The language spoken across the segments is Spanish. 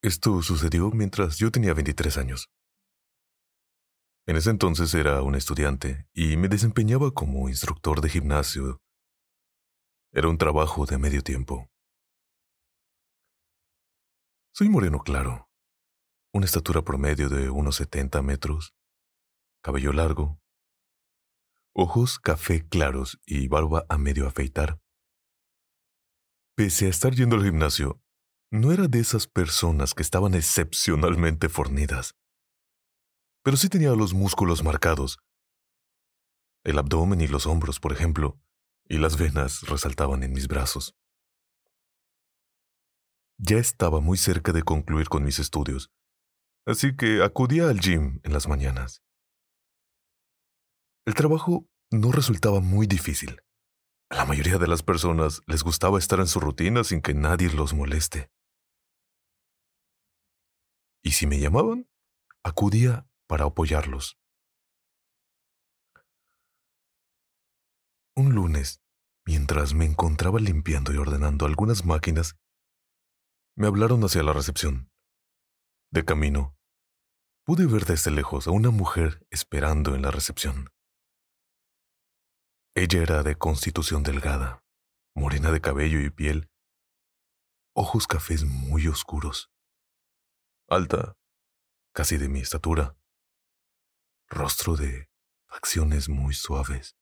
Esto sucedió mientras yo tenía 23 años. En ese entonces era un estudiante y me desempeñaba como instructor de gimnasio. Era un trabajo de medio tiempo. Soy moreno claro, una estatura promedio de unos 70 metros, cabello largo, ojos café claros y barba a medio afeitar. Pese a estar yendo al gimnasio, no era de esas personas que estaban excepcionalmente fornidas, pero sí tenía los músculos marcados. El abdomen y los hombros, por ejemplo, y las venas resaltaban en mis brazos. Ya estaba muy cerca de concluir con mis estudios, así que acudía al gym en las mañanas. El trabajo no resultaba muy difícil. A la mayoría de las personas les gustaba estar en su rutina sin que nadie los moleste. Y si me llamaban, acudía para apoyarlos. Un lunes, mientras me encontraba limpiando y ordenando algunas máquinas, me hablaron hacia la recepción. De camino, pude ver desde lejos a una mujer esperando en la recepción. Ella era de constitución delgada, morena de cabello y piel, ojos cafés muy oscuros, alta, casi de mi estatura, rostro de facciones muy suaves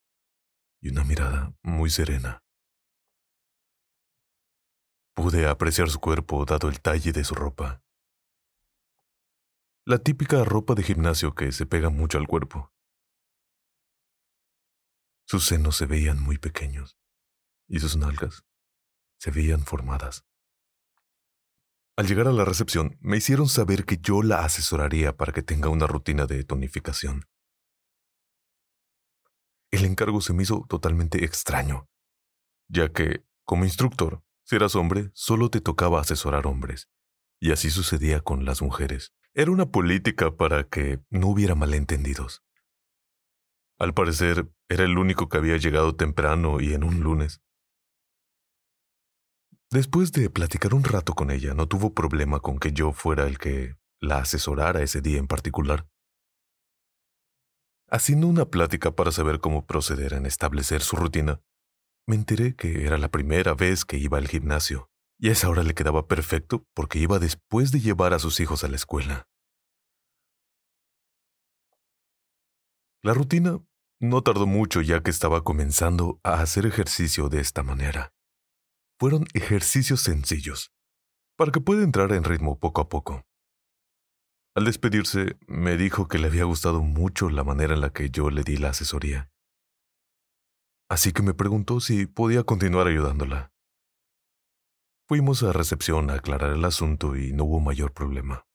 y una mirada muy serena. Pude apreciar su cuerpo dado el talle de su ropa. La típica ropa de gimnasio que se pega mucho al cuerpo. Sus senos se veían muy pequeños y sus nalgas se veían formadas. Al llegar a la recepción, me hicieron saber que yo la asesoraría para que tenga una rutina de tonificación. El encargo se me hizo totalmente extraño, ya que, como instructor, si eras hombre, solo te tocaba asesorar hombres. Y así sucedía con las mujeres. Era una política para que no hubiera malentendidos. Al parecer, era el único que había llegado temprano y en un lunes. Después de platicar un rato con ella, no tuvo problema con que yo fuera el que la asesorara ese día en particular. Haciendo una plática para saber cómo proceder en establecer su rutina, me enteré que era la primera vez que iba al gimnasio, y a esa hora le quedaba perfecto porque iba después de llevar a sus hijos a la escuela. La rutina no tardó mucho ya que estaba comenzando a hacer ejercicio de esta manera. Fueron ejercicios sencillos, para que pueda entrar en ritmo poco a poco. Al despedirse, me dijo que le había gustado mucho la manera en la que yo le di la asesoría así que me preguntó si podía continuar ayudándola. Fuimos a recepción a aclarar el asunto y no hubo mayor problema.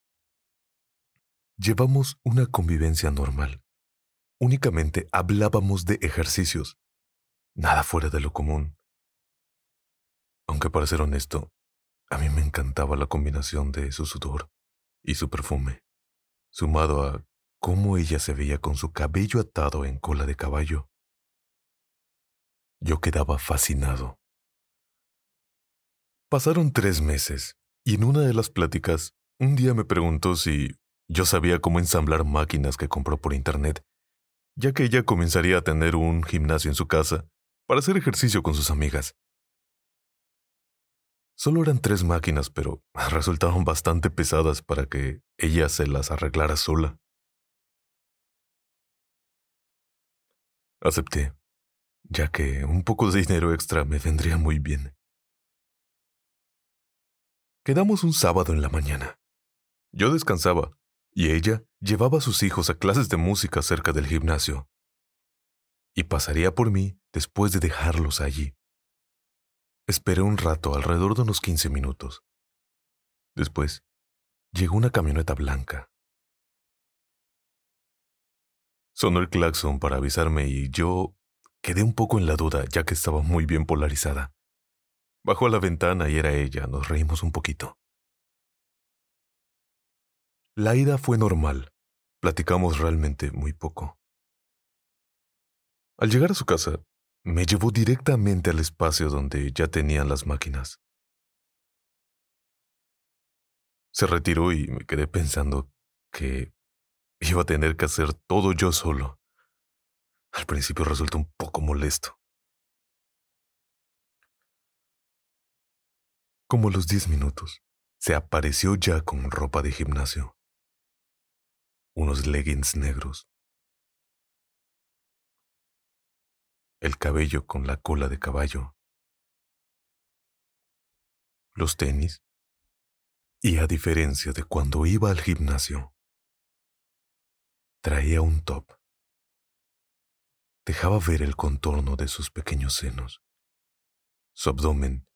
Llevamos una convivencia normal. Únicamente hablábamos de ejercicios, nada fuera de lo común. Aunque para ser honesto, a mí me encantaba la combinación de su sudor y su perfume, sumado a cómo ella se veía con su cabello atado en cola de caballo yo quedaba fascinado. Pasaron tres meses, y en una de las pláticas, un día me preguntó si yo sabía cómo ensamblar máquinas que compró por internet, ya que ella comenzaría a tener un gimnasio en su casa para hacer ejercicio con sus amigas. Solo eran tres máquinas, pero resultaban bastante pesadas para que ella se las arreglara sola. Acepté, ya que un poco de dinero extra me vendría muy bien. Quedamos un sábado en la mañana. Yo descansaba y ella llevaba a sus hijos a clases de música cerca del gimnasio. Y pasaría por mí después de dejarlos allí. Esperé un rato, alrededor de unos 15 minutos. Después, llegó una camioneta blanca. Sonó el claxon para avisarme y yo quedé un poco en la duda ya que estaba muy bien polarizada. Bajó a la ventana y era ella. Nos reímos un poquito. La ida fue normal. Platicamos realmente muy poco. Al llegar a su casa, me llevó directamente al espacio donde ya tenían las máquinas. Se retiró y me quedé pensando que iba a tener que hacer todo yo solo. Al principio resultó un poco molesto. Como a los diez minutos, se apareció ya con ropa de gimnasio. Unos leggings negros. El cabello con la cola de caballo. Los tenis. Y a diferencia de cuando iba al gimnasio, traía un top. Dejaba ver el contorno de sus pequeños senos, su abdomen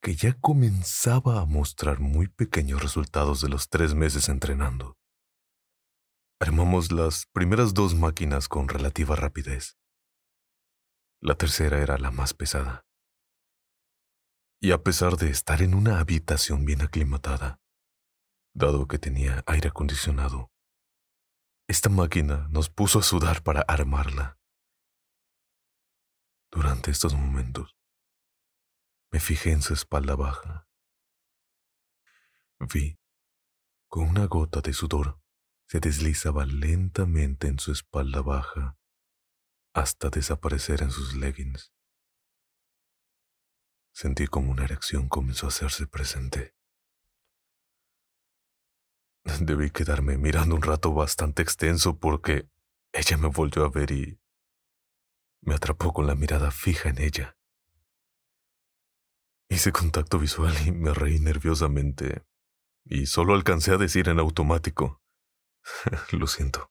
que ya comenzaba a mostrar muy pequeños resultados de los tres meses entrenando. Armamos las primeras dos máquinas con relativa rapidez. La tercera era la más pesada. Y a pesar de estar en una habitación bien aclimatada, dado que tenía aire acondicionado, esta máquina nos puso a sudar para armarla. Durante estos momentos, me fijé en su espalda baja. Vi, con una gota de sudor, se deslizaba lentamente en su espalda baja hasta desaparecer en sus leggings. Sentí como una erección comenzó a hacerse presente. Debí quedarme mirando un rato bastante extenso porque ella me volvió a ver y me atrapó con la mirada fija en ella. Hice contacto visual y me reí nerviosamente. Y solo alcancé a decir en automático. lo siento.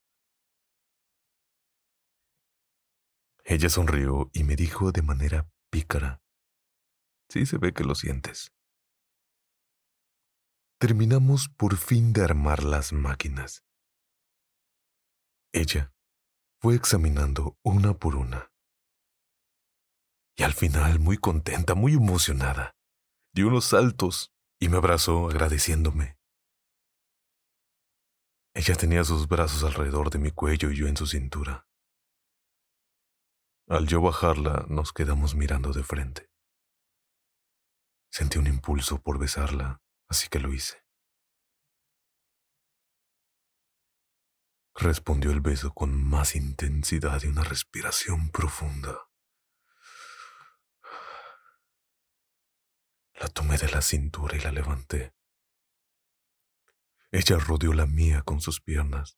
Ella sonrió y me dijo de manera pícara. Sí se ve que lo sientes. Terminamos por fin de armar las máquinas. Ella fue examinando una por una y al final, muy contenta, muy emocionada, dio unos saltos y me abrazó agradeciéndome. Ella tenía sus brazos alrededor de mi cuello y yo en su cintura. Al yo bajarla, nos quedamos mirando de frente. Sentí un impulso por besarla, así que lo hice. Respondió el beso con más intensidad y una respiración profunda. La tomé de la cintura y la levanté. Ella rodeó la mía con sus piernas.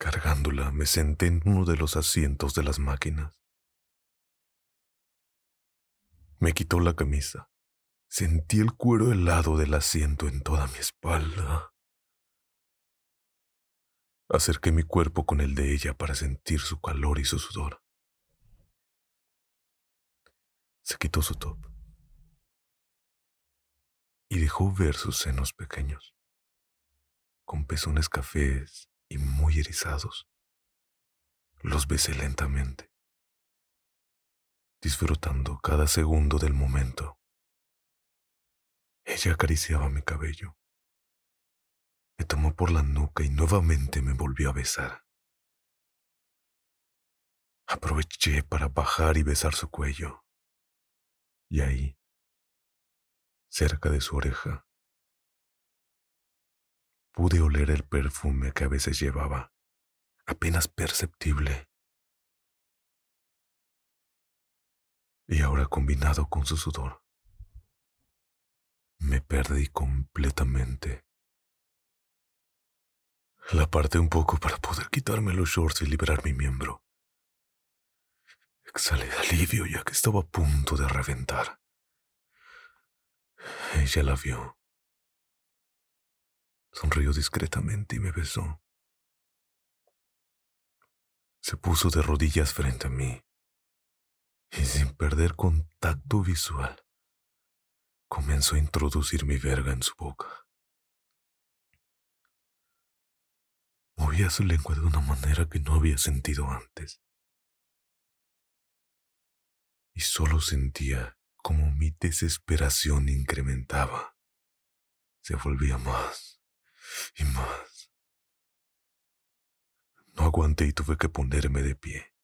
Cargándola, me senté en uno de los asientos de las máquinas. Me quitó la camisa. Sentí el cuero helado del asiento en toda mi espalda. Acerqué mi cuerpo con el de ella para sentir su calor y su sudor. Se quitó su top y dejó ver sus senos pequeños, con pezones cafés y muy erizados. Los besé lentamente, disfrutando cada segundo del momento. Ella acariciaba mi cabello, me tomó por la nuca y nuevamente me volvió a besar. Aproveché para bajar y besar su cuello. Y ahí, cerca de su oreja, pude oler el perfume que a veces llevaba, apenas perceptible. Y ahora combinado con su sudor, me perdí completamente. La aparté un poco para poder quitarme los shorts y liberar mi miembro. Exhalé de alivio ya que estaba a punto de reventar. Ella la vio. Sonrió discretamente y me besó. Se puso de rodillas frente a mí y sin perder contacto visual, comenzó a introducir mi verga en su boca. Movía su lengua de una manera que no había sentido antes. Y solo sentía como mi desesperación incrementaba. Se volvía más y más. No aguanté y tuve que ponerme de pie.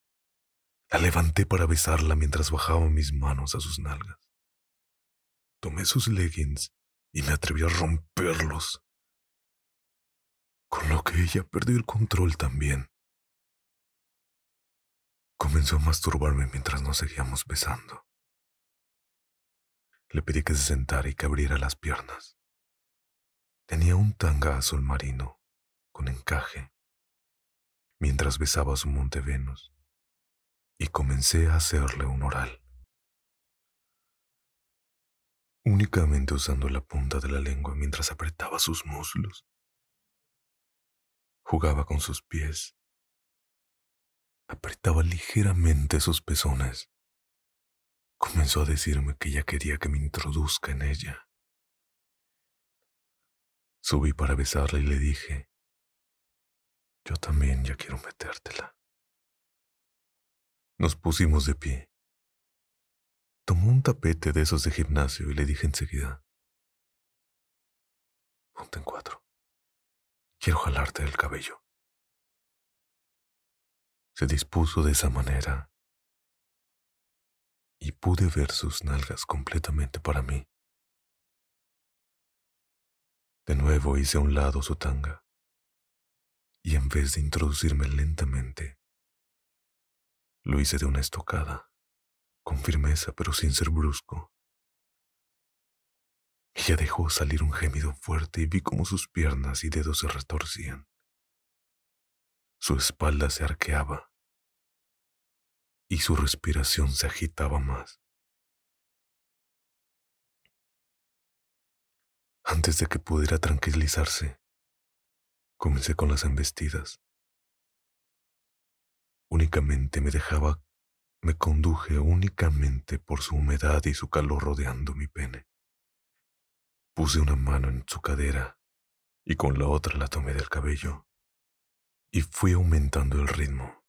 La levanté para besarla mientras bajaba mis manos a sus nalgas. Tomé sus leggings y me atreví a romperlos, con lo que ella perdió el control también. Comenzó a masturbarme mientras nos seguíamos besando. Le pedí que se sentara y que abriera las piernas. Tenía un tanga azul marino, con encaje, mientras besaba su monte Venus, y comencé a hacerle un oral. Únicamente usando la punta de la lengua mientras apretaba sus muslos. Jugaba con sus pies. Apretaba ligeramente sus pezones. Comenzó a decirme que ya quería que me introduzca en ella. Subí para besarla y le dije, yo también ya quiero metértela. Nos pusimos de pie. Tomó un tapete de esos de gimnasio y le dije enseguida, ponte en cuatro. Quiero jalarte el cabello. Se dispuso de esa manera y pude ver sus nalgas completamente para mí. De nuevo hice a un lado su tanga, y en vez de introducirme lentamente, lo hice de una estocada, con firmeza pero sin ser brusco. Ella dejó salir un gemido fuerte y vi cómo sus piernas y dedos se retorcían. Su espalda se arqueaba y su respiración se agitaba más. Antes de que pudiera tranquilizarse, comencé con las embestidas. Únicamente me dejaba, me conduje únicamente por su humedad y su calor rodeando mi pene. Puse una mano en su cadera y con la otra la tomé del cabello y fui aumentando el ritmo.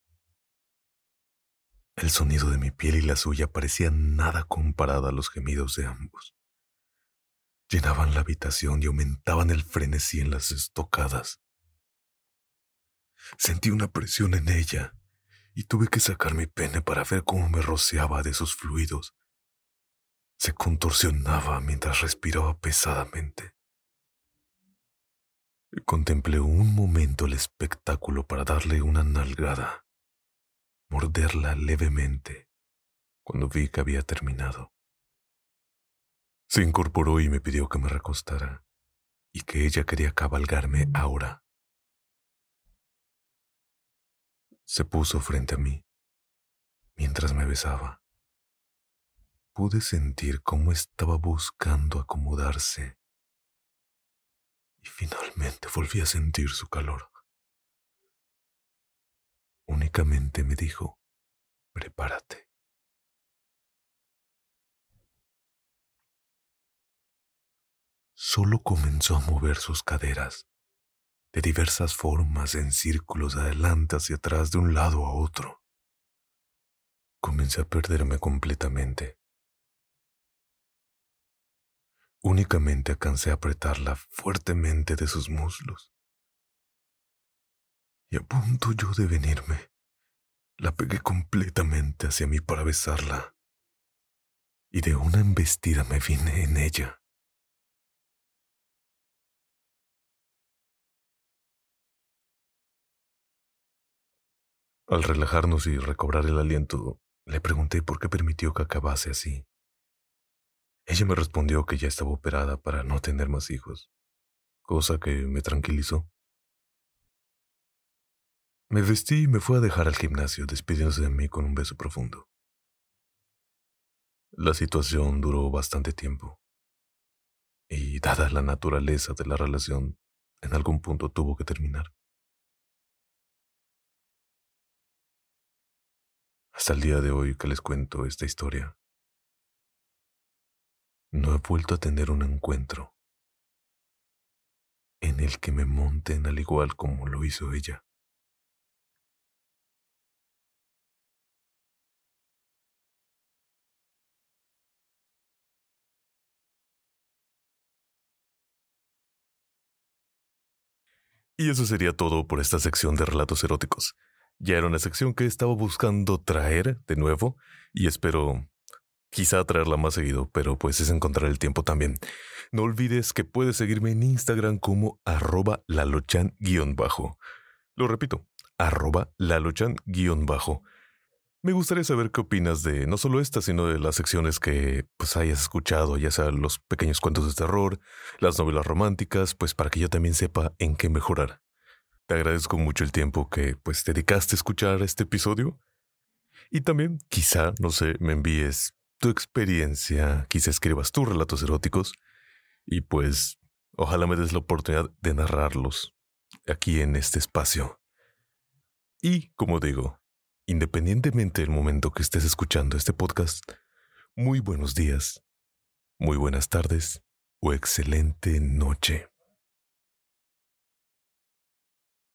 El sonido de mi piel y la suya parecían nada comparada a los gemidos de ambos llenaban la habitación y aumentaban el frenesí en las estocadas. Sentí una presión en ella y tuve que sacar mi pene para ver cómo me rociaba de sus fluidos. Se contorsionaba mientras respiraba pesadamente. Contemplé un momento el espectáculo para darle una nalgada, morderla levemente, cuando vi que había terminado. Se incorporó y me pidió que me recostara, y que ella quería cabalgarme ahora. Se puso frente a mí, mientras me besaba. Pude sentir cómo estaba buscando acomodarse, y finalmente volví a sentir su calor. Únicamente me dijo, prepárate. Solo comenzó a mover sus caderas, de diversas formas en círculos de adelante hacia atrás de un lado a otro. Comencé a perderme completamente. Únicamente alcancé a apretarla fuertemente de sus muslos. Y a punto yo de venirme, la pegué completamente hacia mí para besarla. Y de una embestida me vine en ella. Al relajarnos y recobrar el aliento, le pregunté por qué permitió que acabase así. Ella me respondió que ya estaba operada para no tener más hijos, cosa que me tranquilizó. Me vestí y me fue a dejar al gimnasio, despidiéndose de mí con un beso profundo. La situación duró bastante tiempo, y dada la naturaleza de la relación, en algún punto tuvo que terminar. Hasta el día de hoy que les cuento esta historia, no he vuelto a tener un encuentro en el que me monten al igual como lo hizo ella. Y eso sería todo por esta sección de relatos eróticos. Ya era una sección que estaba buscando traer de nuevo y espero quizá traerla más seguido, pero pues es encontrar el tiempo también. No olvides que puedes seguirme en Instagram como arroba lalochan-bajo. Lo repito, arroba lalochan-bajo. Me gustaría saber qué opinas de no solo esta, sino de las secciones que pues hayas escuchado, ya sea los pequeños cuentos de terror, las novelas románticas, pues para que yo también sepa en qué mejorar. Te agradezco mucho el tiempo que pues dedicaste a escuchar este episodio. Y también, quizá, no sé, me envíes tu experiencia, quizá escribas tus relatos eróticos y pues ojalá me des la oportunidad de narrarlos aquí en este espacio. Y, como digo, independientemente del momento que estés escuchando este podcast, muy buenos días, muy buenas tardes o excelente noche.